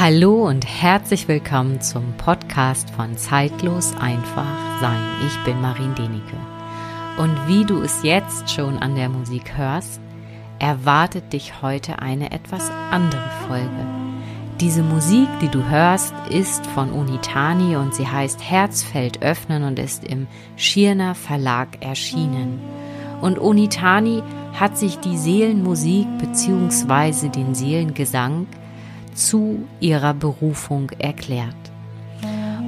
Hallo und herzlich willkommen zum Podcast von Zeitlos einfach sein. Ich bin Marin Denike. Und wie du es jetzt schon an der Musik hörst, erwartet dich heute eine etwas andere Folge. Diese Musik, die du hörst, ist von Unitani und sie heißt Herzfeld öffnen und ist im Schirner Verlag erschienen. Und Unitani hat sich die Seelenmusik bzw. den Seelengesang zu ihrer Berufung erklärt.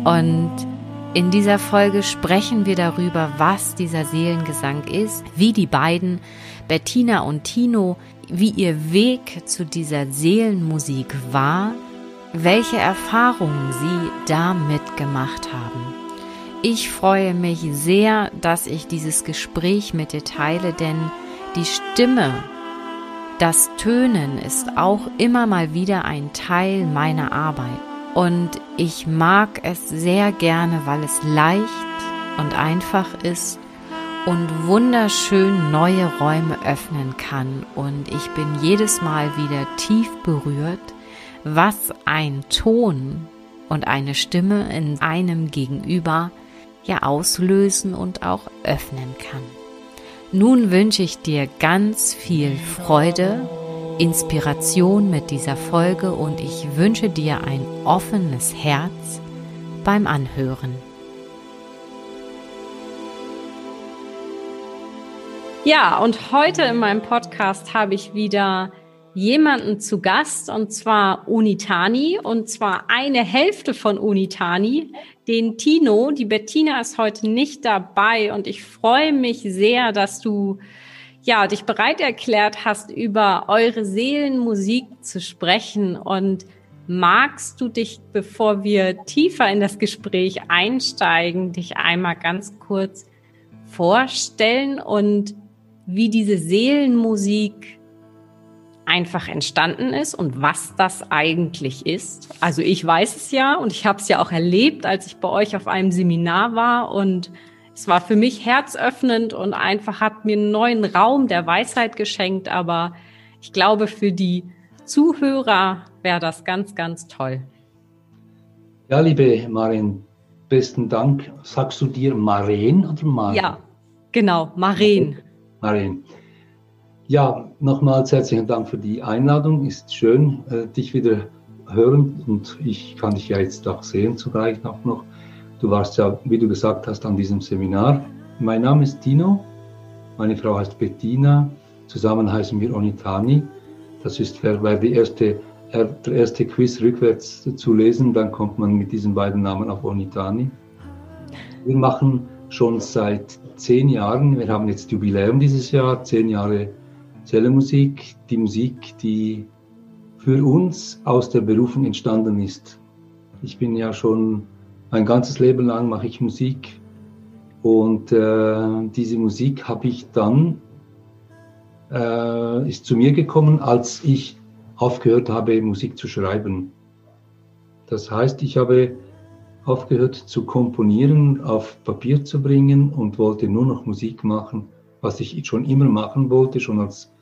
Und in dieser Folge sprechen wir darüber, was dieser Seelengesang ist, wie die beiden, Bettina und Tino, wie ihr Weg zu dieser Seelenmusik war, welche Erfahrungen sie damit gemacht haben. Ich freue mich sehr, dass ich dieses Gespräch mit dir teile, denn die Stimme das Tönen ist auch immer mal wieder ein Teil meiner Arbeit. Und ich mag es sehr gerne, weil es leicht und einfach ist und wunderschön neue Räume öffnen kann. Und ich bin jedes Mal wieder tief berührt, was ein Ton und eine Stimme in einem Gegenüber ja auslösen und auch öffnen kann. Nun wünsche ich dir ganz viel Freude, Inspiration mit dieser Folge und ich wünsche dir ein offenes Herz beim Anhören. Ja, und heute in meinem Podcast habe ich wieder jemanden zu Gast und zwar Unitani. Und zwar eine Hälfte von Unitani, den Tino. Die Bettina ist heute nicht dabei. Und ich freue mich sehr, dass du ja dich bereit erklärt hast, über eure Seelenmusik zu sprechen. Und magst du dich, bevor wir tiefer in das Gespräch einsteigen, dich einmal ganz kurz vorstellen und wie diese Seelenmusik einfach entstanden ist und was das eigentlich ist. Also ich weiß es ja und ich habe es ja auch erlebt, als ich bei euch auf einem Seminar war und es war für mich herzöffnend und einfach hat mir einen neuen Raum der Weisheit geschenkt, aber ich glaube, für die Zuhörer wäre das ganz, ganz toll. Ja, liebe Marin, besten Dank. Sagst du dir Maren oder Maren? Ja, genau, Maren. Maren. Ja, nochmals herzlichen Dank für die Einladung. Ist schön, äh, dich wieder hören und ich kann dich ja jetzt auch sehen zugleich auch noch. Du warst ja, wie du gesagt hast, an diesem Seminar. Mein Name ist Tino, meine Frau heißt Bettina, zusammen heißen wir Onitani. Das ist, wer die erste, der erste Quiz rückwärts zu lesen, dann kommt man mit diesen beiden Namen auf Onitani. Wir machen schon seit zehn Jahren, wir haben jetzt Jubiläum dieses Jahr, zehn Jahre Zellermusik, die Musik, die für uns aus der Berufung entstanden ist. Ich bin ja schon mein ganzes Leben lang mache ich Musik und äh, diese Musik habe ich dann äh, ist zu mir gekommen, als ich aufgehört habe, Musik zu schreiben. Das heißt, ich habe aufgehört zu komponieren, auf Papier zu bringen und wollte nur noch Musik machen, was ich schon immer machen wollte, schon als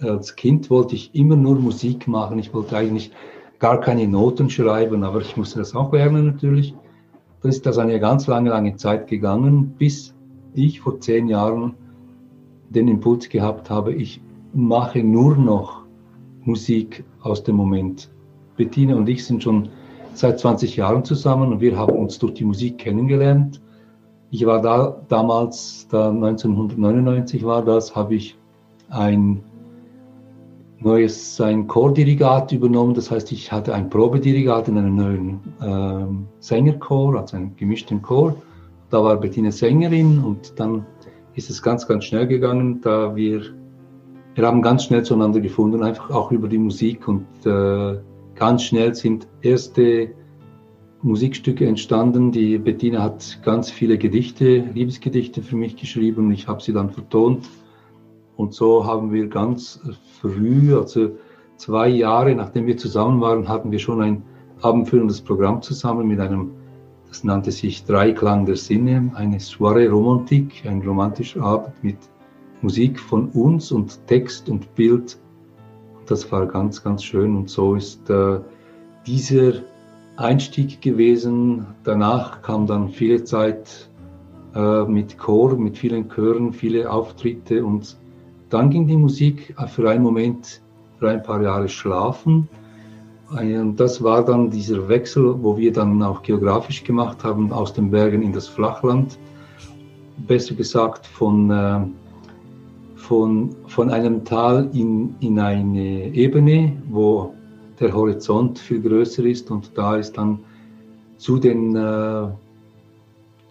als Kind wollte ich immer nur Musik machen. Ich wollte eigentlich gar keine Noten schreiben, aber ich musste das auch lernen natürlich. Dann ist das eine ganz lange, lange Zeit gegangen, bis ich vor zehn Jahren den Impuls gehabt habe, ich mache nur noch Musik aus dem Moment. Bettina und ich sind schon seit 20 Jahren zusammen und wir haben uns durch die Musik kennengelernt. Ich war da damals, da 1999 war das, habe ich ein neues ein Chordirigat übernommen. Das heißt, ich hatte ein Probedirigat in einem neuen ähm, Sängerchor, also einen gemischten Chor. Da war Bettina Sängerin und dann ist es ganz, ganz schnell gegangen, da wir, wir haben ganz schnell zueinander gefunden, einfach auch über die Musik und äh, ganz schnell sind erste Musikstücke entstanden. Die Bettina hat ganz viele Gedichte, Liebesgedichte für mich geschrieben und ich habe sie dann vertont. Und so haben wir ganz früh, also zwei Jahre nachdem wir zusammen waren, hatten wir schon ein abendfüllendes Programm zusammen mit einem, das nannte sich Dreiklang der Sinne, eine Soiree Romantik, ein romantischer Abend mit Musik von uns und Text und Bild. Das war ganz, ganz schön und so ist äh, dieser Einstieg gewesen. Danach kam dann viele Zeit äh, mit Chor, mit vielen Chören, viele Auftritte und dann ging die Musik für einen Moment, für ein paar Jahre schlafen. Und das war dann dieser Wechsel, wo wir dann auch geografisch gemacht haben, aus den Bergen in das Flachland. Besser gesagt, von, äh, von, von einem Tal in, in eine Ebene, wo der Horizont viel größer ist und da ist dann zu den äh,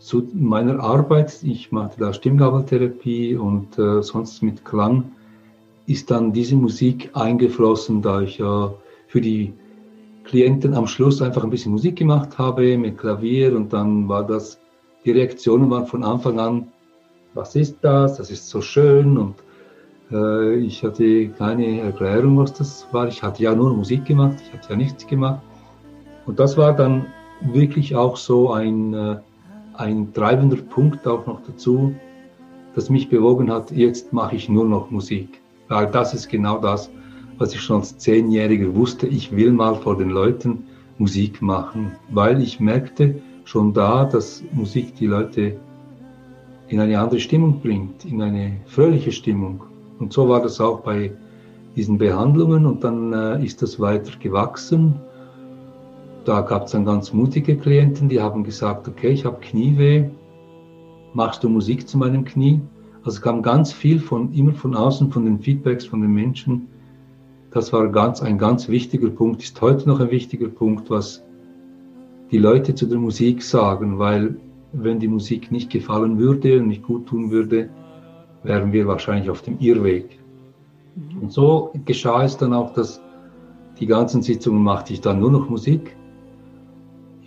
zu meiner Arbeit, ich machte da Stimmgabeltherapie und äh, sonst mit Klang, ist dann diese Musik eingeflossen, da ich ja für die Klienten am Schluss einfach ein bisschen Musik gemacht habe mit Klavier und dann war das, die Reaktionen waren von Anfang an, was ist das, das ist so schön und äh, ich hatte keine Erklärung, was das war. Ich hatte ja nur Musik gemacht, ich hatte ja nichts gemacht. Und das war dann wirklich auch so ein, äh, ein treibender Punkt auch noch dazu, das mich bewogen hat, jetzt mache ich nur noch Musik. Weil das ist genau das, was ich schon als Zehnjähriger wusste. Ich will mal vor den Leuten Musik machen, weil ich merkte schon da, dass Musik die Leute in eine andere Stimmung bringt, in eine fröhliche Stimmung. Und so war das auch bei diesen Behandlungen und dann äh, ist das weiter gewachsen. Da gab es dann ganz mutige Klienten, die haben gesagt, okay, ich habe Knieweh, machst du Musik zu meinem Knie? Also kam ganz viel von immer von außen, von den Feedbacks von den Menschen. Das war ganz ein ganz wichtiger Punkt, ist heute noch ein wichtiger Punkt, was die Leute zu der Musik sagen, weil wenn die Musik nicht gefallen würde und nicht gut tun würde, wären wir wahrscheinlich auf dem Irrweg. Mhm. Und so geschah es dann auch, dass die ganzen Sitzungen machte ich dann nur noch Musik.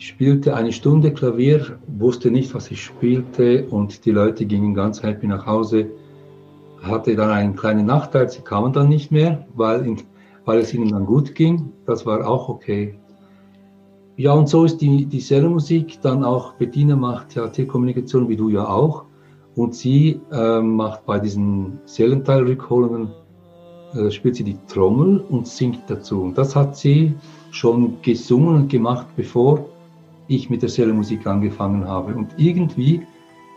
Ich spielte eine Stunde Klavier, wusste nicht, was ich spielte und die Leute gingen ganz happy nach Hause. Hatte dann einen kleinen Nachteil, sie kamen dann nicht mehr, weil, in, weil es ihnen dann gut ging. Das war auch okay. Ja, und so ist die, die Musik dann auch, Bettina macht ja Telekommunikation, wie du ja auch. Und sie äh, macht bei diesen Seelenteilrückholungen, äh, spielt sie die Trommel und singt dazu. Und das hat sie schon gesungen und gemacht, bevor ich mit der Seelenmusik angefangen habe. Und irgendwie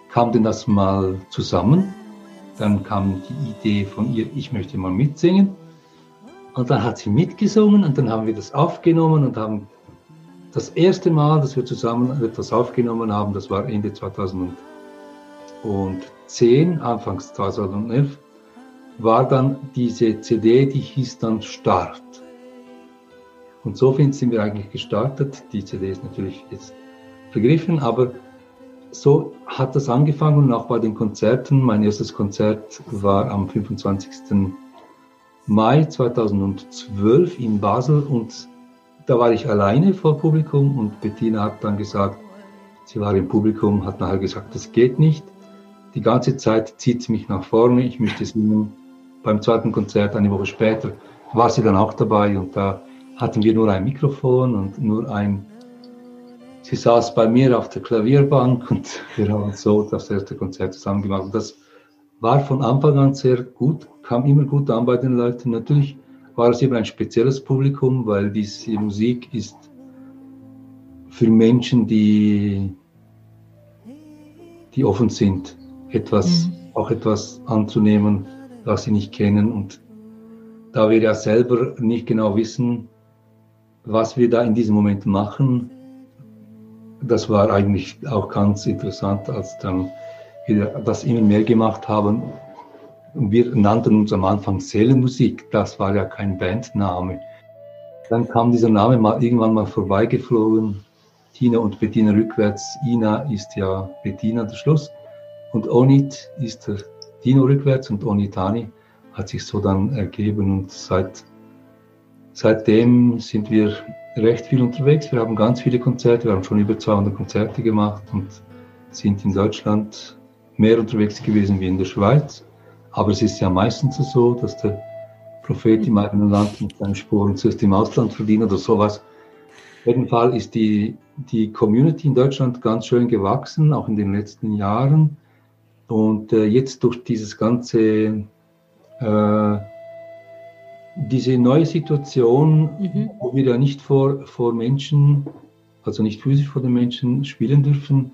kam denn das mal zusammen. Dann kam die Idee von ihr, ich möchte mal mitsingen. Und dann hat sie mitgesungen und dann haben wir das aufgenommen und haben das erste Mal, dass wir zusammen etwas aufgenommen haben, das war Ende 2000 und 10, anfangs 2011, war dann diese CD, die hieß dann Start. Und so sind wir eigentlich gestartet. Die CD ist natürlich jetzt vergriffen, aber so hat das angefangen und auch bei den Konzerten. Mein erstes Konzert war am 25. Mai 2012 in Basel und da war ich alleine vor Publikum und Bettina hat dann gesagt, sie war im Publikum, hat nachher gesagt, das geht nicht die ganze Zeit zieht sie mich nach vorne. Ich möchte singen. Beim zweiten Konzert, eine Woche später, war sie dann auch dabei und da hatten wir nur ein Mikrofon und nur ein. Sie saß bei mir auf der Klavierbank und wir haben so das erste Konzert zusammen gemacht. Und das war von Anfang an sehr gut, kam immer gut an bei den Leuten. Natürlich war es eben ein spezielles Publikum, weil diese Musik ist für Menschen, die, die offen sind etwas, mhm. auch etwas anzunehmen, was sie nicht kennen. Und da wir ja selber nicht genau wissen, was wir da in diesem Moment machen, das war eigentlich auch ganz interessant, als dann wir das immer mehr gemacht haben. Wir nannten uns am Anfang Seelenmusik, das war ja kein Bandname. Dann kam dieser Name mal irgendwann mal vorbeigeflogen. Tina und Bettina rückwärts. Ina ist ja Bettina der Schluss. Und Onit ist der Dino rückwärts und Onitani hat sich so dann ergeben und seit, seitdem sind wir recht viel unterwegs. Wir haben ganz viele Konzerte, wir haben schon über 200 Konzerte gemacht und sind in Deutschland mehr unterwegs gewesen wie in der Schweiz. Aber es ist ja meistens so, dass der Prophet im eigenen Land mit seinen Spuren zuerst im Ausland verdient oder sowas. Auf jeden Fall ist die, die Community in Deutschland ganz schön gewachsen, auch in den letzten Jahren. Und äh, jetzt durch dieses ganze, äh, diese neue Situation, mhm. wo wir ja nicht vor, vor Menschen, also nicht physisch vor den Menschen spielen dürfen,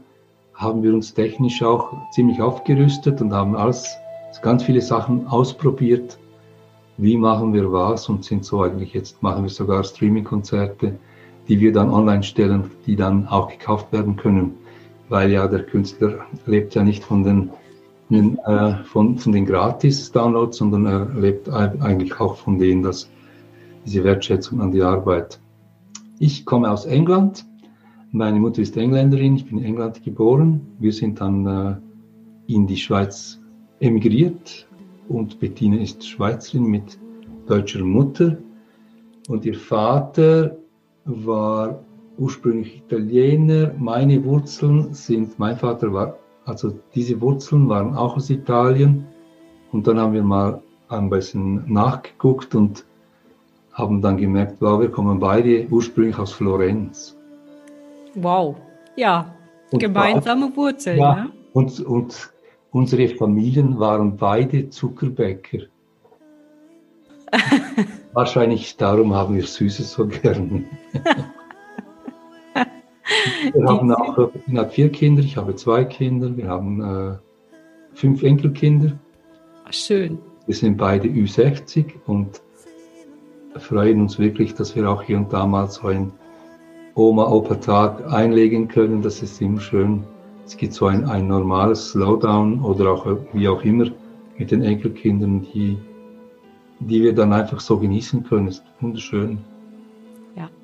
haben wir uns technisch auch ziemlich aufgerüstet und haben alles, ganz viele Sachen ausprobiert. Wie machen wir was und sind so eigentlich jetzt machen wir sogar Streaming-Konzerte, die wir dann online stellen, die dann auch gekauft werden können, weil ja der Künstler lebt ja nicht von den äh, von, von den Gratis-Downloads, sondern er lebt eigentlich auch von denen, dass diese Wertschätzung an die Arbeit. Ich komme aus England. Meine Mutter ist Engländerin. Ich bin in England geboren. Wir sind dann äh, in die Schweiz emigriert und Bettina ist Schweizerin mit deutscher Mutter. Und ihr Vater war ursprünglich Italiener. Meine Wurzeln sind, mein Vater war also diese Wurzeln waren auch aus Italien. Und dann haben wir mal ein bisschen nachgeguckt und haben dann gemerkt, wow, wir kommen beide ursprünglich aus Florenz. Wow, ja, und gemeinsame Wurzeln. Ja, ne? und, und unsere Familien waren beide Zuckerbäcker. Wahrscheinlich darum haben wir Süßes so gern. Wir haben auch, ich habe vier Kinder, ich habe zwei Kinder, wir haben äh, fünf Enkelkinder. Schön. Wir sind beide Ü60 und freuen uns wirklich, dass wir auch hier und da mal so ein Oma-Opa-Tag einlegen können. Das ist immer schön. Es gibt so ein, ein normales Slowdown oder auch wie auch immer mit den Enkelkindern, die, die wir dann einfach so genießen können. Das ist wunderschön.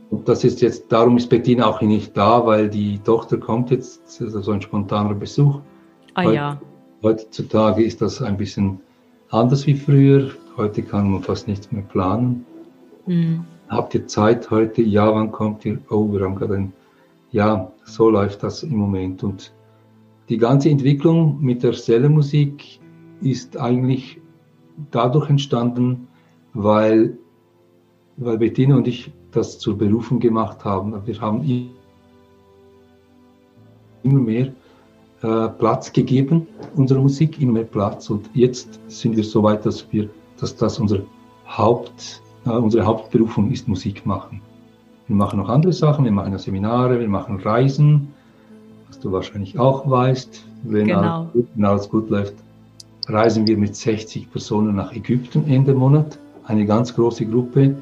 Und das ist jetzt, darum ist Bettina auch nicht da, weil die Tochter kommt jetzt, das ist also ein spontaner Besuch. Ah ja. Heutzutage ist das ein bisschen anders wie früher. Heute kann man fast nichts mehr planen. Mhm. Habt ihr Zeit heute? Ja, wann kommt ihr? Oh, wir haben gerade ein, ja, so läuft das im Moment. Und die ganze Entwicklung mit der Sellermusik ist eigentlich dadurch entstanden, weil, weil Bettina und ich das zur Berufung gemacht haben. Wir haben immer mehr äh, Platz gegeben, unserer Musik, immer mehr Platz. Und jetzt sind wir so weit, dass wir, dass das unser Haupt, äh, unsere Hauptberufung ist, Musik machen. Wir machen noch andere Sachen, wir machen Seminare, wir machen Reisen, was du wahrscheinlich auch weißt. Wenn, genau. alles, gut, wenn alles gut läuft, reisen wir mit 60 Personen nach Ägypten Ende Monat. Eine ganz große Gruppe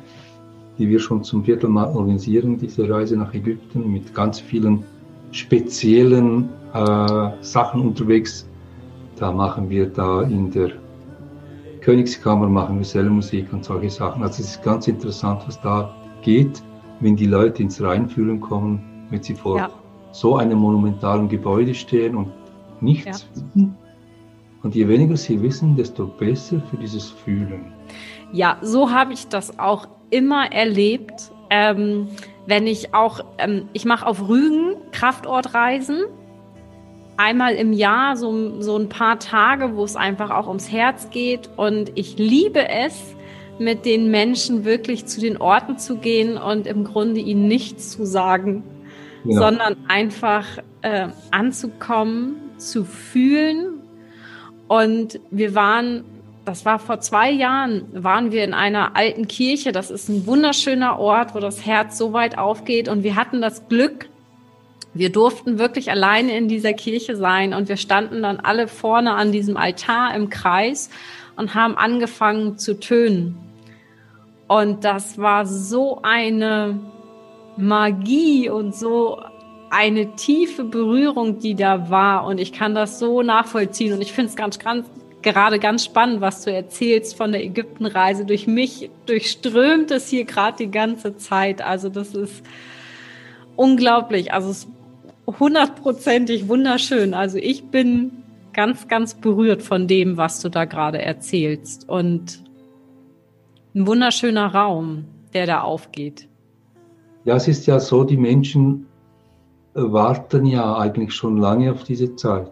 die wir schon zum vierten Mal organisieren, diese Reise nach Ägypten mit ganz vielen speziellen äh, Sachen unterwegs. Da machen wir da in der Königskammer machen wir Sellermusik und solche Sachen. Also es ist ganz interessant, was da geht, wenn die Leute ins Reinfühlen kommen, wenn sie vor ja. so einem monumentalen Gebäude stehen und nichts ja. wissen. Und je weniger sie wissen, desto besser für dieses Fühlen. Ja, so habe ich das auch immer erlebt, ähm, wenn ich auch, ähm, ich mache auf Rügen Kraftortreisen, einmal im Jahr so, so ein paar Tage, wo es einfach auch ums Herz geht und ich liebe es, mit den Menschen wirklich zu den Orten zu gehen und im Grunde ihnen nichts zu sagen, ja. sondern einfach äh, anzukommen, zu fühlen. Und wir waren das war vor zwei Jahren, waren wir in einer alten Kirche. Das ist ein wunderschöner Ort, wo das Herz so weit aufgeht. Und wir hatten das Glück, wir durften wirklich alleine in dieser Kirche sein. Und wir standen dann alle vorne an diesem Altar im Kreis und haben angefangen zu tönen. Und das war so eine Magie und so eine tiefe Berührung, die da war. Und ich kann das so nachvollziehen. Und ich finde es ganz, ganz, gerade ganz spannend, was du erzählst von der Ägyptenreise. Durch mich durchströmt es hier gerade die ganze Zeit. Also das ist unglaublich. Also es ist hundertprozentig wunderschön. Also ich bin ganz, ganz berührt von dem, was du da gerade erzählst. Und ein wunderschöner Raum, der da aufgeht. Ja, es ist ja so, die Menschen warten ja eigentlich schon lange auf diese Zeit.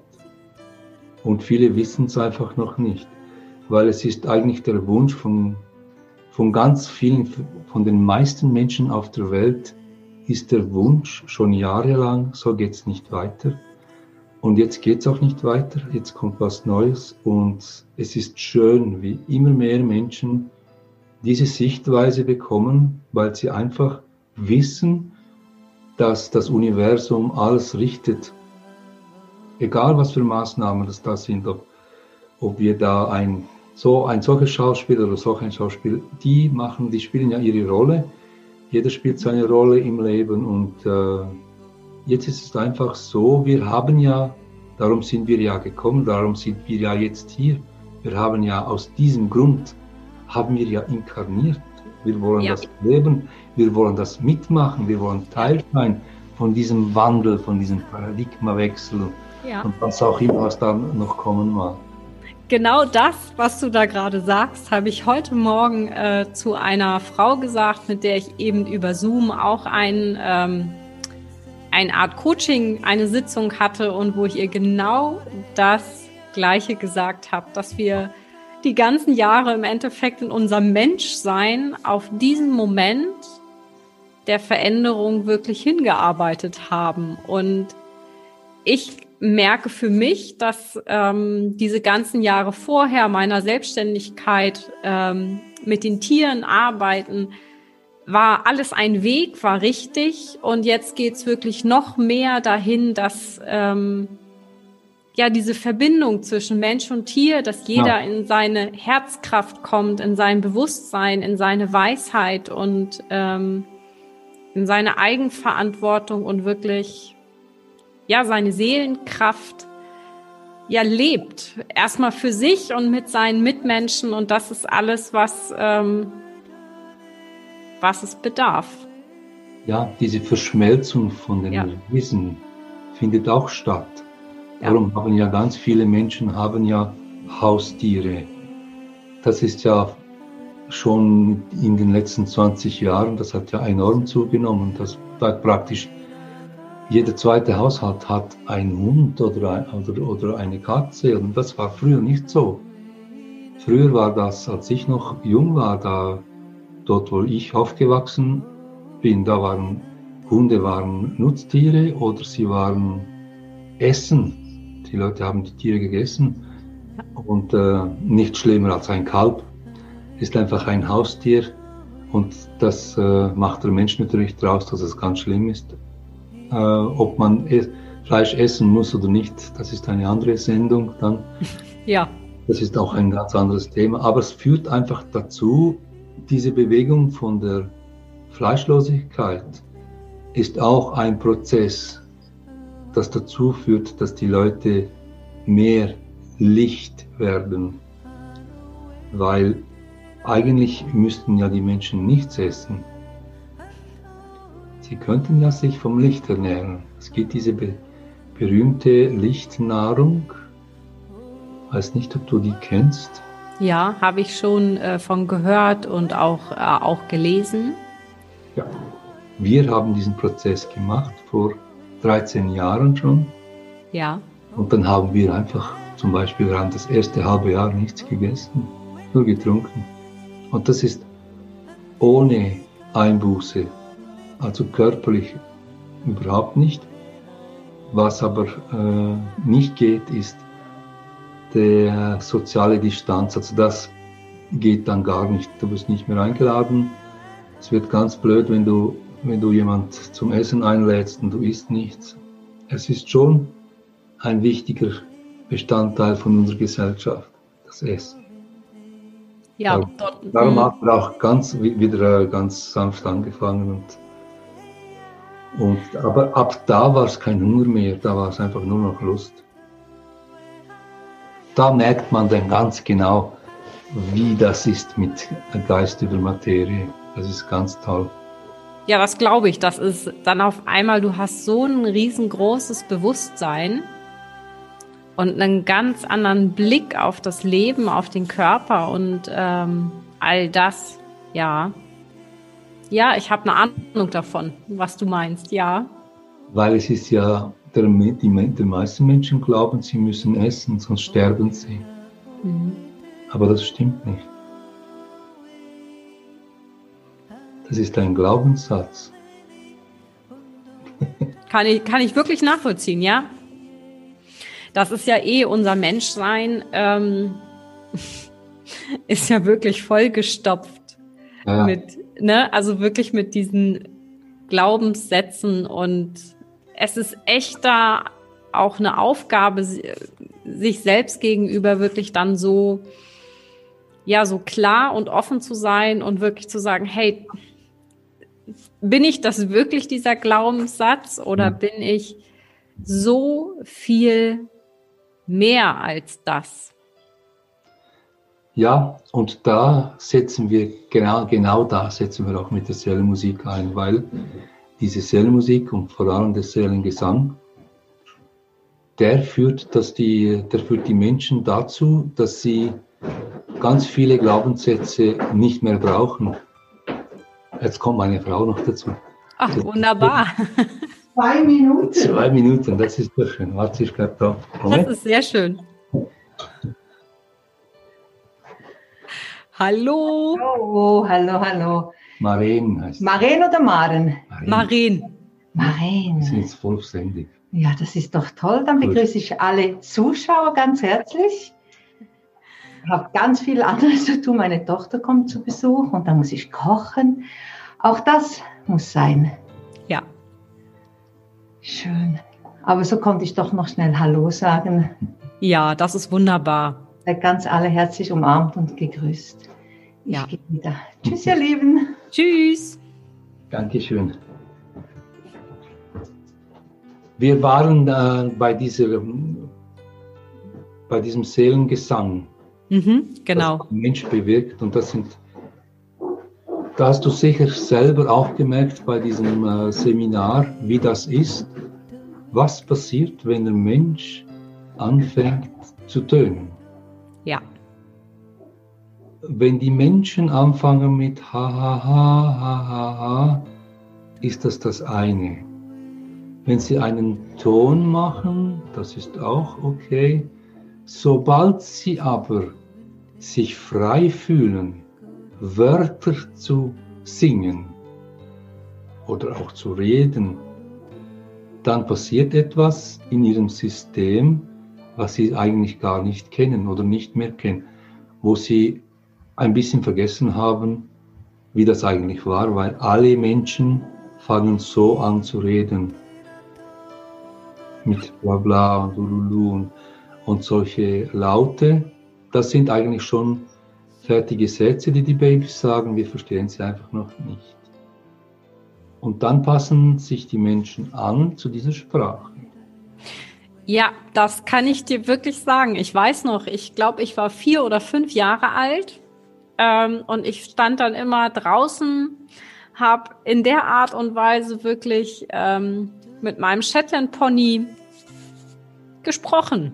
Und viele wissen es einfach noch nicht, weil es ist eigentlich der Wunsch von, von ganz vielen, von den meisten Menschen auf der Welt, ist der Wunsch schon jahrelang, so geht es nicht weiter. Und jetzt geht es auch nicht weiter, jetzt kommt was Neues und es ist schön, wie immer mehr Menschen diese Sichtweise bekommen, weil sie einfach wissen, dass das Universum alles richtet. Egal was für Maßnahmen das da sind, ob, ob wir da ein, so ein solches Schauspiel oder so ein Schauspiel, die machen, die spielen ja ihre Rolle. Jeder spielt seine Rolle im Leben und äh, jetzt ist es einfach so, wir haben ja, darum sind wir ja gekommen, darum sind wir ja jetzt hier. Wir haben ja aus diesem Grund, haben wir ja inkarniert. Wir wollen ja. das leben, wir wollen das mitmachen, wir wollen Teil sein von diesem Wandel, von diesem Paradigmawechsel ja. und was auch immer, was da noch kommen mag. Genau das, was du da gerade sagst, habe ich heute Morgen äh, zu einer Frau gesagt, mit der ich eben über Zoom auch ein, ähm, eine Art Coaching, eine Sitzung hatte und wo ich ihr genau das Gleiche gesagt habe, dass wir die ganzen Jahre im Endeffekt in unserem Menschsein auf diesen Moment der Veränderung wirklich hingearbeitet haben. Und ich merke für mich, dass ähm, diese ganzen Jahre vorher meiner Selbstständigkeit ähm, mit den Tieren arbeiten, war alles ein Weg, war richtig. Und jetzt geht's wirklich noch mehr dahin, dass ähm, ja diese Verbindung zwischen Mensch und Tier, dass jeder ja. in seine Herzkraft kommt, in sein Bewusstsein, in seine Weisheit und ähm, in seine Eigenverantwortung und wirklich ja seine Seelenkraft ja lebt. Erstmal für sich und mit seinen Mitmenschen und das ist alles, was ähm, was es bedarf. Ja, diese Verschmelzung von den ja. Wesen findet auch statt. Darum haben ja ganz viele Menschen haben ja Haustiere. Das ist ja schon in den letzten 20 Jahren, das hat ja enorm zugenommen. Das bleibt praktisch jeder zweite Haushalt hat einen Hund oder, ein, oder, oder eine Katze und das war früher nicht so. Früher war das, als ich noch jung war, da dort, wo ich aufgewachsen bin, da waren Hunde waren Nutztiere oder sie waren Essen. Die Leute haben die Tiere gegessen und äh, nicht schlimmer als ein Kalb ist einfach ein Haustier und das äh, macht der Mensch natürlich daraus, dass es ganz schlimm ist. Äh, ob man e Fleisch essen muss oder nicht, das ist eine andere Sendung dann. Ja. Das ist auch ein ganz anderes Thema. Aber es führt einfach dazu, diese Bewegung von der Fleischlosigkeit ist auch ein Prozess, das dazu führt, dass die Leute mehr Licht werden, weil eigentlich müssten ja die Menschen nichts essen. Sie könnten ja sich vom Licht ernähren. Es gibt diese be berühmte Lichtnahrung. Weiß nicht, ob du die kennst. Ja, habe ich schon äh, von gehört und auch, äh, auch gelesen. Ja, wir haben diesen Prozess gemacht vor 13 Jahren schon. Ja. Und dann haben wir einfach zum Beispiel während das erste halbe Jahr nichts gegessen, nur getrunken. Und das ist ohne Einbuße, also körperlich überhaupt nicht. Was aber äh, nicht geht, ist der soziale Distanz. Also das geht dann gar nicht. Du wirst nicht mehr eingeladen. Es wird ganz blöd, wenn du, wenn du jemand zum Essen einlädst und du isst nichts. Es ist schon ein wichtiger Bestandteil von unserer Gesellschaft, das Essen. Ja, darum, dort, darum hat er auch ganz wieder ganz sanft angefangen und, und aber ab da war es kein Hunger mehr, da war es einfach nur noch Lust. Da merkt man dann ganz genau, wie das ist mit Geist über Materie. Das ist ganz toll. Ja, das glaube ich. Das ist dann auf einmal, du hast so ein riesengroßes Bewusstsein und einen ganz anderen Blick auf das Leben, auf den Körper und ähm, all das. Ja, ja, ich habe eine Ahnung davon, was du meinst. Ja. Weil es ist ja, der, die, die meisten Menschen glauben, sie müssen essen, sonst sterben sie. Mhm. Aber das stimmt nicht. Das ist ein Glaubenssatz. kann, ich, kann ich wirklich nachvollziehen, ja? Das ist ja eh unser Menschsein, ähm, ist ja wirklich vollgestopft ja. mit, ne, also wirklich mit diesen Glaubenssätzen und es ist echt da auch eine Aufgabe, sich selbst gegenüber wirklich dann so, ja, so klar und offen zu sein und wirklich zu sagen, hey, bin ich das wirklich dieser Glaubenssatz oder mhm. bin ich so viel mehr als das? Ja, und da setzen wir, genau, genau da setzen wir auch mit der Seelenmusik ein, weil diese Seelenmusik und vor allem der Seelengesang, der führt, dass die, der führt die Menschen dazu, dass sie ganz viele Glaubenssätze nicht mehr brauchen. Jetzt kommt meine Frau noch dazu. Ach, wunderbar. Zwei Minuten. Zwei Minuten, das ist doch schön. Warte, ich bleib da. Moment. Das ist sehr schön. Hallo. Hallo, hallo, hallo. Maren heißt Maren oder Maren? Maren. Maren. Wir sind jetzt vollständig. Ja, das ist doch toll. Dann begrüße ich alle Zuschauer ganz herzlich. Ich habe ganz viel anderes zu tun. Meine Tochter kommt zu Besuch und dann muss ich kochen. Auch das muss sein. Ja. Schön. Aber so konnte ich doch noch schnell Hallo sagen. Ja, das ist wunderbar. Ganz alle herzlich umarmt und gegrüßt. Ich ja. gehe wieder. Tschüss, ihr Lieben. Tschüss. Dankeschön. Wir waren äh, bei, dieser, bei diesem Seelengesang, mhm, genau. das Mensch bewirkt. Und das sind, da hast du sicher selber auch gemerkt bei diesem äh, Seminar, wie das ist. Was passiert, wenn der Mensch anfängt zu tönen? Ja. Wenn die Menschen anfangen mit ha ha ha ha ha ha, ist das das eine. Wenn sie einen Ton machen, das ist auch okay. Sobald sie aber sich frei fühlen, Wörter zu singen oder auch zu reden, dann passiert etwas in ihrem System, was sie eigentlich gar nicht kennen oder nicht mehr kennen, wo sie ein bisschen vergessen haben, wie das eigentlich war, weil alle Menschen fangen so an zu reden mit bla bla und lululu und, und solche Laute, das sind eigentlich schon fertige Sätze, die die Babys sagen, wir verstehen sie einfach noch nicht. Und dann passen sich die Menschen an zu dieser Sprache. Ja, das kann ich dir wirklich sagen. Ich weiß noch, ich glaube, ich war vier oder fünf Jahre alt ähm, und ich stand dann immer draußen, habe in der Art und Weise wirklich ähm, mit meinem Shetland Pony gesprochen.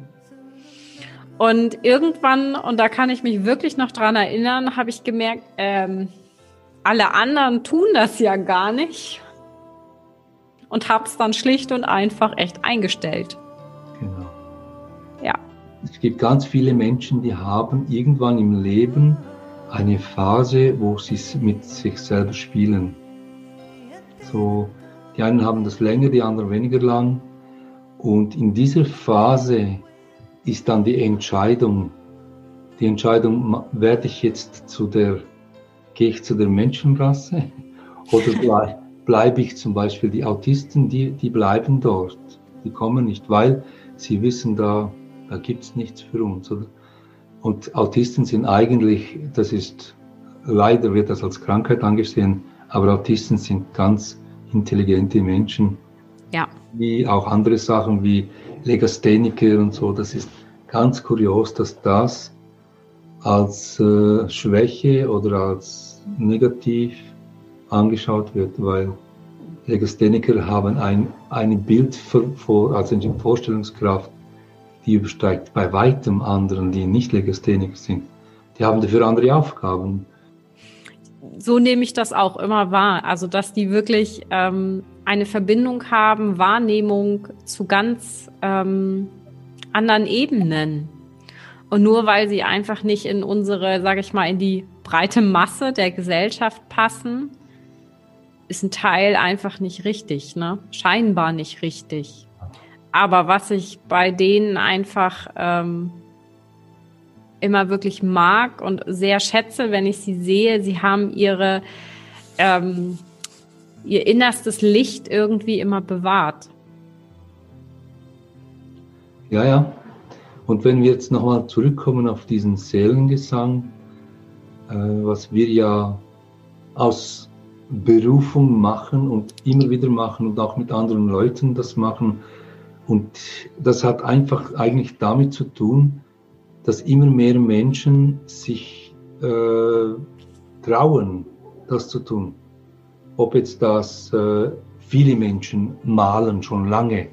Und irgendwann, und da kann ich mich wirklich noch dran erinnern, habe ich gemerkt, ähm, alle anderen tun das ja gar nicht. Und habe es dann schlicht und einfach echt eingestellt. Genau. Ja. Es gibt ganz viele Menschen, die haben irgendwann im Leben eine Phase, wo sie mit sich selber spielen. So, die einen haben das länger, die anderen weniger lang. Und in dieser Phase ist dann die Entscheidung, die Entscheidung, werde ich jetzt zu der, gehe ich zu der Menschenrasse oder bleibe bleib ich zum Beispiel die Autisten, die, die bleiben dort, die kommen nicht, weil sie wissen, da, da gibt es nichts für uns. Oder? Und Autisten sind eigentlich, das ist, leider wird das als Krankheit angesehen, aber Autisten sind ganz intelligente Menschen, ja. Wie auch andere Sachen wie Legastheniker und so. Das ist ganz kurios, dass das als äh, Schwäche oder als negativ angeschaut wird, weil Legastheniker haben ein, ein Bild vor, also eine Vorstellungskraft, die übersteigt bei weitem anderen, die nicht Legastheniker sind. Die haben dafür andere Aufgaben. So nehme ich das auch immer wahr. Also, dass die wirklich ähm, eine Verbindung haben, Wahrnehmung zu ganz ähm, anderen Ebenen. Und nur weil sie einfach nicht in unsere, sage ich mal, in die breite Masse der Gesellschaft passen, ist ein Teil einfach nicht richtig, ne? Scheinbar nicht richtig. Aber was ich bei denen einfach ähm, immer wirklich mag und sehr schätze, wenn ich sie sehe. Sie haben ihre, ähm, ihr innerstes Licht irgendwie immer bewahrt. Ja, ja. Und wenn wir jetzt nochmal zurückkommen auf diesen Seelengesang, äh, was wir ja aus Berufung machen und immer wieder machen und auch mit anderen Leuten das machen. Und das hat einfach eigentlich damit zu tun, dass immer mehr Menschen sich äh, trauen, das zu tun. Ob jetzt das äh, viele Menschen malen schon lange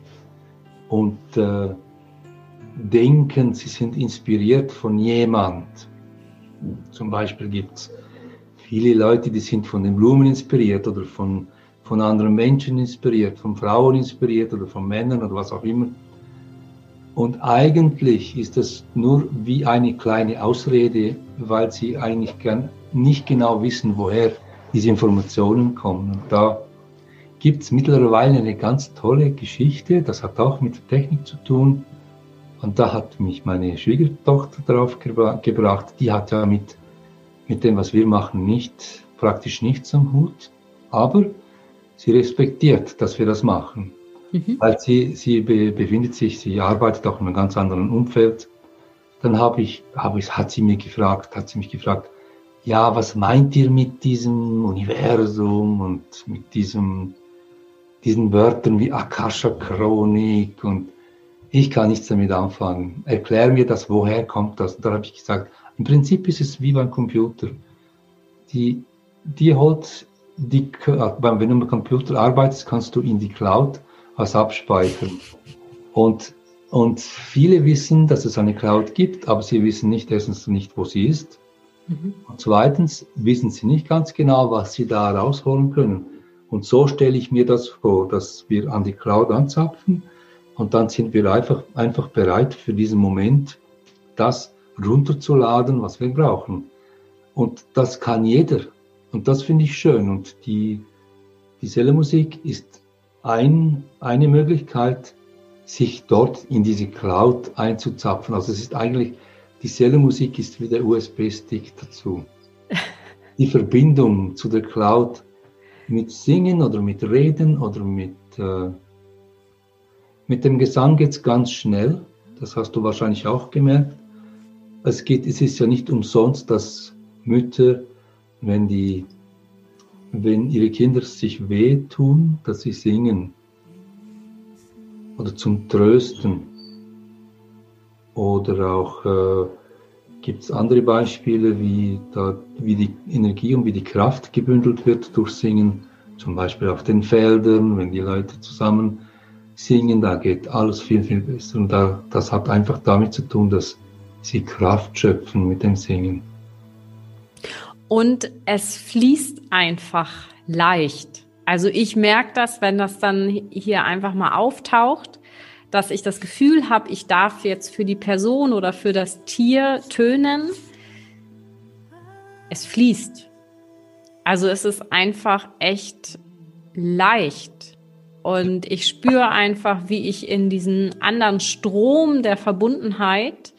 und äh, denken, sie sind inspiriert von jemand. Zum Beispiel gibt es viele Leute, die sind von den Blumen inspiriert oder von, von anderen Menschen inspiriert, von Frauen inspiriert oder von Männern oder was auch immer. Und eigentlich ist das nur wie eine kleine Ausrede, weil sie eigentlich nicht genau wissen, woher diese Informationen kommen. Und da gibt es mittlerweile eine ganz tolle Geschichte, das hat auch mit Technik zu tun. Und da hat mich meine Schwiegertochter drauf gebracht, die hat ja mit, mit dem, was wir machen, nicht, praktisch nichts am Hut, aber sie respektiert, dass wir das machen. Mhm. Weil sie, sie be, befindet sich, sie arbeitet auch in einem ganz anderen Umfeld. Dann habe ich, habe ich, hat sie mir gefragt, hat sie mich gefragt, ja, was meint ihr mit diesem Universum und mit diesem, diesen Wörtern wie Akasha Chronik und ich kann nichts damit anfangen. Erklär mir das, woher kommt das? Und da habe ich gesagt, im Prinzip ist es wie beim Computer. Die, die holt, die, wenn du mit Computer arbeitest, kannst du in die Cloud was abspeichern. Und, und viele wissen, dass es eine Cloud gibt, aber sie wissen nicht erstens nicht, wo sie ist. Mhm. Und zweitens wissen sie nicht ganz genau, was sie da rausholen können. Und so stelle ich mir das vor, dass wir an die Cloud anzapfen und dann sind wir einfach, einfach bereit für diesen Moment, das runterzuladen, was wir brauchen. Und das kann jeder. Und das finde ich schön. Und die, die Seelenmusik ist ein, eine Möglichkeit, sich dort in diese Cloud einzuzapfen. Also es ist eigentlich, die Seelenmusik ist wie der USB-Stick dazu. Die Verbindung zu der Cloud mit Singen oder mit Reden oder mit äh, mit dem Gesang geht es ganz schnell, das hast du wahrscheinlich auch gemerkt. Es, geht, es ist ja nicht umsonst, dass Mütter, wenn, die, wenn ihre Kinder sich wehtun, dass sie singen. Oder zum Trösten. Oder auch äh, gibt es andere Beispiele, wie, da, wie die Energie und wie die Kraft gebündelt wird durch Singen. Zum Beispiel auf den Feldern, wenn die Leute zusammen singen, da geht alles viel, viel besser. Und da, das hat einfach damit zu tun, dass sie Kraft schöpfen mit dem Singen. Und es fließt einfach leicht. Also ich merke das, wenn das dann hier einfach mal auftaucht, dass ich das Gefühl habe, ich darf jetzt für die Person oder für das Tier tönen. Es fließt. Also es ist einfach echt leicht. Und ich spüre einfach, wie ich in diesen anderen Strom der Verbundenheit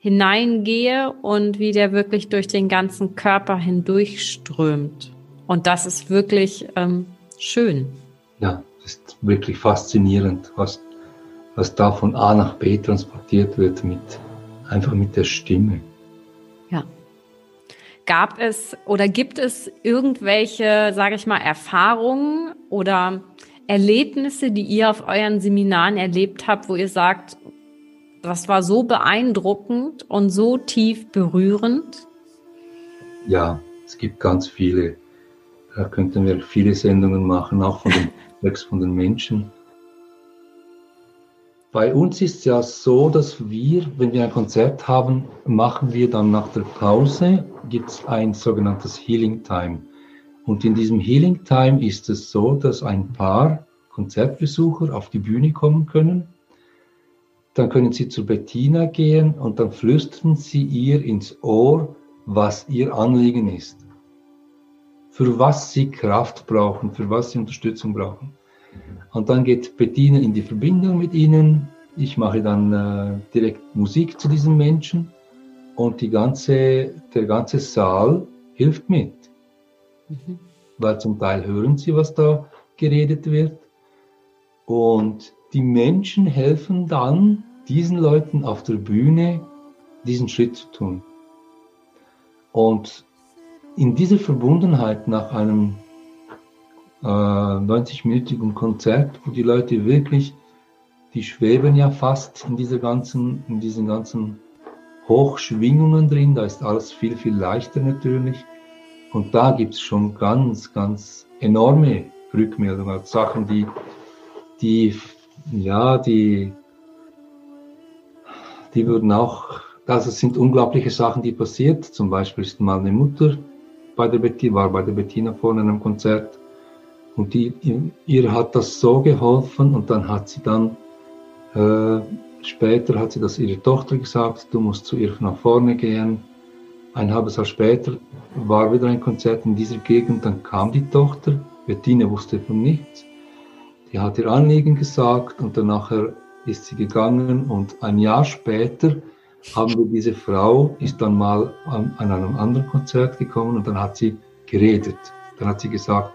hineingehe und wie der wirklich durch den ganzen Körper hindurchströmt. Und das ist wirklich ähm, schön. Ja, das ist wirklich faszinierend, was, was da von A nach B transportiert wird, mit, einfach mit der Stimme. Ja. Gab es oder gibt es irgendwelche, sage ich mal, Erfahrungen oder Erlebnisse, die ihr auf euren Seminaren erlebt habt, wo ihr sagt, das war so beeindruckend und so tief berührend? Ja, es gibt ganz viele. Da könnten wir viele Sendungen machen, auch von den, von den Menschen. Bei uns ist es ja so, dass wir, wenn wir ein Konzert haben, machen wir dann nach der Pause, gibt es ein sogenanntes Healing Time. Und in diesem Healing Time ist es so, dass ein paar Konzertbesucher auf die Bühne kommen können. Dann können sie zu Bettina gehen und dann flüstern sie ihr ins Ohr, was ihr Anliegen ist. Für was sie Kraft brauchen, für was sie Unterstützung brauchen. Und dann geht Bettina in die Verbindung mit ihnen. Ich mache dann äh, direkt Musik zu diesen Menschen und die ganze, der ganze Saal hilft mit. Mhm. Weil zum Teil hören sie, was da geredet wird. Und die Menschen helfen dann diesen Leuten auf der Bühne, diesen Schritt zu tun. Und in dieser Verbundenheit nach einem äh, 90-minütigen Konzert, wo die Leute wirklich, die schweben ja fast in dieser ganzen, in diesen ganzen Hochschwingungen drin, da ist alles viel, viel leichter natürlich. Und da gibt es schon ganz, ganz enorme Rückmeldungen, Sachen, die, die, ja, die, die würden auch, also es sind unglaubliche Sachen, die passiert. Zum Beispiel ist mal eine Mutter bei der Bettina, war bei der Bettina vorne in einem Konzert und die, ihr hat das so geholfen und dann hat sie dann äh, Später hat sie das ihrer Tochter gesagt, du musst zu ihr nach vorne gehen. Ein halbes Jahr später war wieder ein Konzert in dieser Gegend, dann kam die Tochter, Bettine wusste von nichts. Die hat ihr Anliegen gesagt und dann nachher ist sie gegangen und ein Jahr später haben wir diese Frau, ist dann mal an, an einem anderen Konzert gekommen und dann hat sie geredet. Dann hat sie gesagt,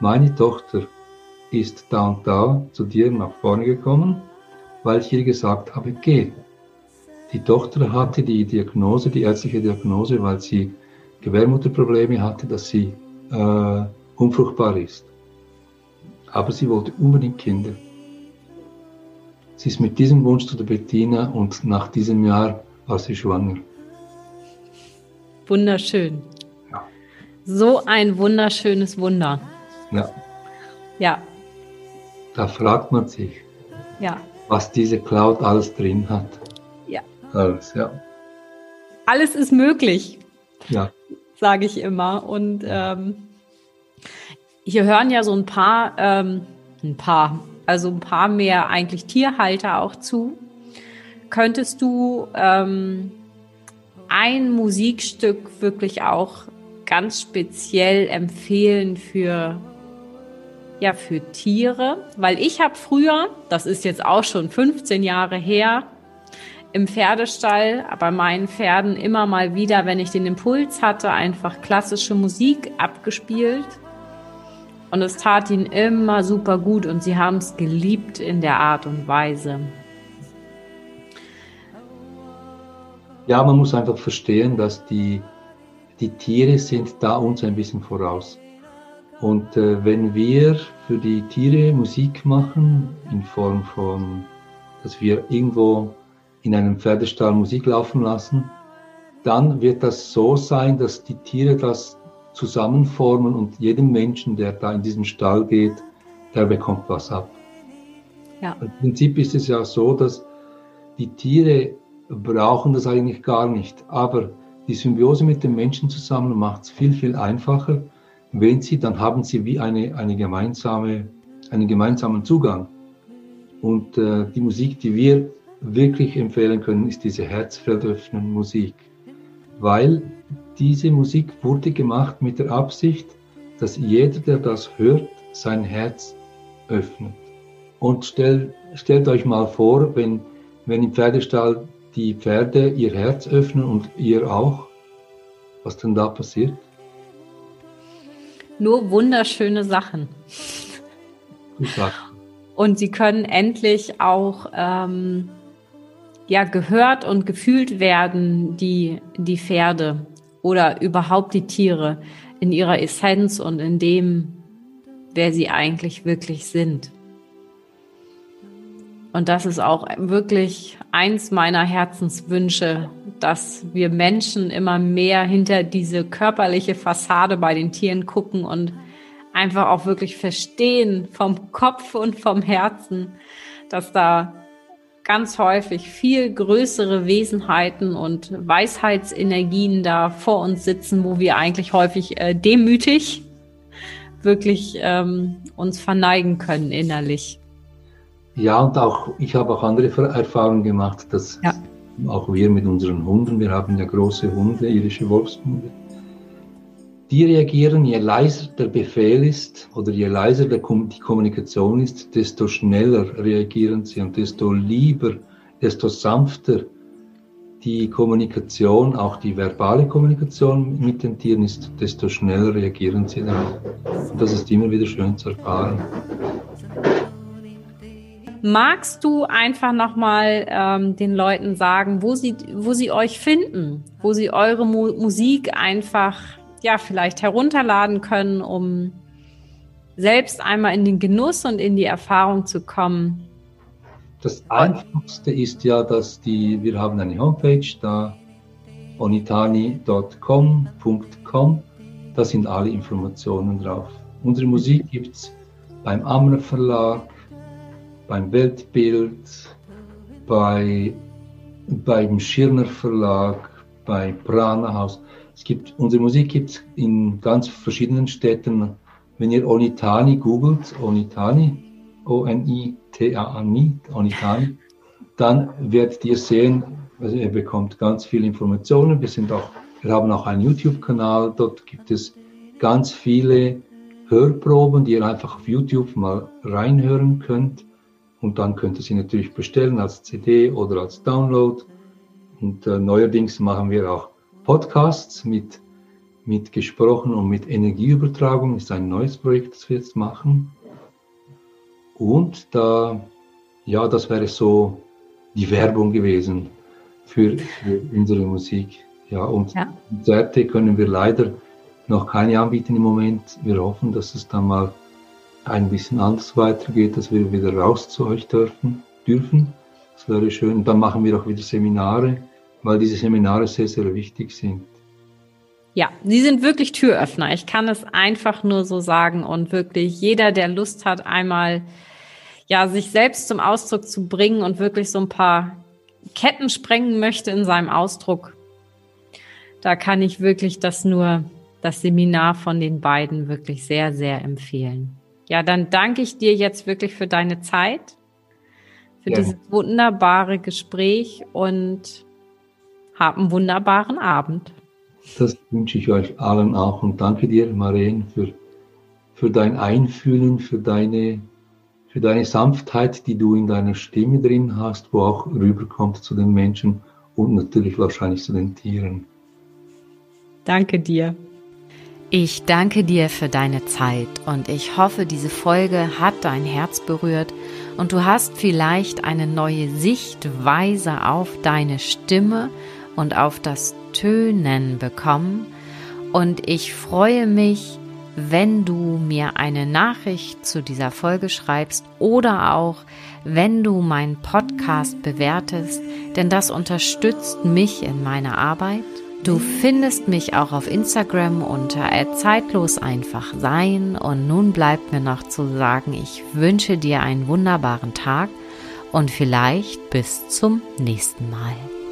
meine Tochter ist da und da zu dir nach vorne gekommen weil ich ihr gesagt habe, geh. Die Tochter hatte die Diagnose, die ärztliche Diagnose, weil sie Gebärmutterprobleme hatte, dass sie äh, unfruchtbar ist. Aber sie wollte unbedingt Kinder. Sie ist mit diesem Wunsch zu der Bettina und nach diesem Jahr war sie schwanger. Wunderschön. Ja. So ein wunderschönes Wunder. Ja. Ja. Da fragt man sich. Ja was diese Cloud alles drin hat. Ja. Alles, ja. Alles ist möglich. Ja. Sage ich immer. Und ähm, hier hören ja so ein paar, ähm, ein paar, also ein paar mehr eigentlich Tierhalter auch zu. Könntest du ähm, ein Musikstück wirklich auch ganz speziell empfehlen für ja für Tiere, weil ich habe früher, das ist jetzt auch schon 15 Jahre her, im Pferdestall bei meinen Pferden immer mal wieder, wenn ich den Impuls hatte, einfach klassische Musik abgespielt. Und es tat ihnen immer super gut und sie haben es geliebt in der Art und Weise. Ja, man muss einfach verstehen, dass die, die Tiere sind da uns ein bisschen voraus. Und äh, wenn wir für die Tiere Musik machen, in Form von, dass wir irgendwo in einem Pferdestall Musik laufen lassen, dann wird das so sein, dass die Tiere das zusammenformen und jedem Menschen, der da in diesem Stall geht, der bekommt was ab. Ja. Im Prinzip ist es ja so, dass die Tiere brauchen das eigentlich gar nicht, aber die Symbiose mit dem Menschen zusammen macht es viel, viel einfacher wenn sie, dann haben sie wie eine, eine gemeinsame, einen gemeinsamen Zugang. Und äh, die Musik, die wir wirklich empfehlen können, ist diese Herzfeldöffnen Musik, weil diese Musik wurde gemacht mit der Absicht, dass jeder, der das hört, sein Herz öffnet. Und stell, stellt euch mal vor, wenn, wenn im Pferdestall die Pferde ihr Herz öffnen und ihr auch, was dann da passiert? nur wunderschöne Sachen. Und sie können endlich auch ähm, ja gehört und gefühlt werden, die, die Pferde oder überhaupt die Tiere in ihrer Essenz und in dem, wer sie eigentlich wirklich sind. Und das ist auch wirklich eins meiner Herzenswünsche, dass wir Menschen immer mehr hinter diese körperliche Fassade bei den Tieren gucken und einfach auch wirklich verstehen vom Kopf und vom Herzen, dass da ganz häufig viel größere Wesenheiten und Weisheitsenergien da vor uns sitzen, wo wir eigentlich häufig äh, demütig wirklich ähm, uns verneigen können innerlich. Ja, und auch ich habe auch andere Erfahrungen gemacht, dass ja. auch wir mit unseren Hunden, wir haben ja große Hunde, irische Wolfshunde, die reagieren, je leiser der Befehl ist oder je leiser die Kommunikation ist, desto schneller reagieren sie und desto lieber, desto sanfter die Kommunikation, auch die verbale Kommunikation mit den Tieren ist, desto schneller reagieren sie darauf. Und das ist immer wieder schön zu erfahren. Magst du einfach nochmal ähm, den Leuten sagen, wo sie, wo sie euch finden, wo sie eure Mu Musik einfach, ja, vielleicht herunterladen können, um selbst einmal in den Genuss und in die Erfahrung zu kommen? Das Einfachste ist ja, dass die, wir haben eine Homepage, da onitani.com.com, da sind alle Informationen drauf. Unsere Musik gibt es beim Amner Verlag, beim Weltbild, bei, beim Schirner Verlag, bei Prana Haus. Es gibt, unsere Musik gibt es in ganz verschiedenen Städten. Wenn ihr Onitani googelt, Onitani, O-N-I-T-A-N-I, Onitani, dann werdet ihr sehen, also ihr bekommt ganz viele Informationen. Wir, sind auch, wir haben auch einen YouTube-Kanal, dort gibt es ganz viele Hörproben, die ihr einfach auf YouTube mal reinhören könnt. Und dann könnt ihr sie natürlich bestellen als CD oder als Download. Und äh, neuerdings machen wir auch Podcasts mit, mit gesprochen und mit Energieübertragung. Das ist ein neues Projekt, das wir jetzt machen. Und da, ja, das wäre so die Werbung gewesen für, für unsere Musik. Ja, und ja. Konzerte können wir leider noch keine anbieten im Moment. Wir hoffen, dass es dann mal ein bisschen anders weitergeht, dass wir wieder raus zu euch dürfen. dürfen. Das wäre schön. Dann machen wir auch wieder Seminare, weil diese Seminare sehr, sehr wichtig sind. Ja, sie sind wirklich Türöffner. Ich kann es einfach nur so sagen und wirklich jeder, der Lust hat, einmal ja, sich selbst zum Ausdruck zu bringen und wirklich so ein paar Ketten sprengen möchte in seinem Ausdruck, da kann ich wirklich das nur, das Seminar von den beiden wirklich sehr, sehr empfehlen. Ja, dann danke ich dir jetzt wirklich für deine Zeit, für ja. dieses wunderbare Gespräch und hab einen wunderbaren Abend. Das wünsche ich euch allen auch und danke dir, Maren, für, für dein Einfühlen, für deine, für deine Sanftheit, die du in deiner Stimme drin hast, wo auch rüberkommt zu den Menschen und natürlich wahrscheinlich zu den Tieren. Danke dir. Ich danke dir für deine Zeit und ich hoffe, diese Folge hat dein Herz berührt und du hast vielleicht eine neue Sichtweise auf deine Stimme und auf das Tönen bekommen. Und ich freue mich, wenn du mir eine Nachricht zu dieser Folge schreibst oder auch wenn du meinen Podcast bewertest, denn das unterstützt mich in meiner Arbeit Du findest mich auch auf Instagram unter zeitlos einfach sein und nun bleibt mir noch zu sagen, ich wünsche dir einen wunderbaren Tag und vielleicht bis zum nächsten Mal.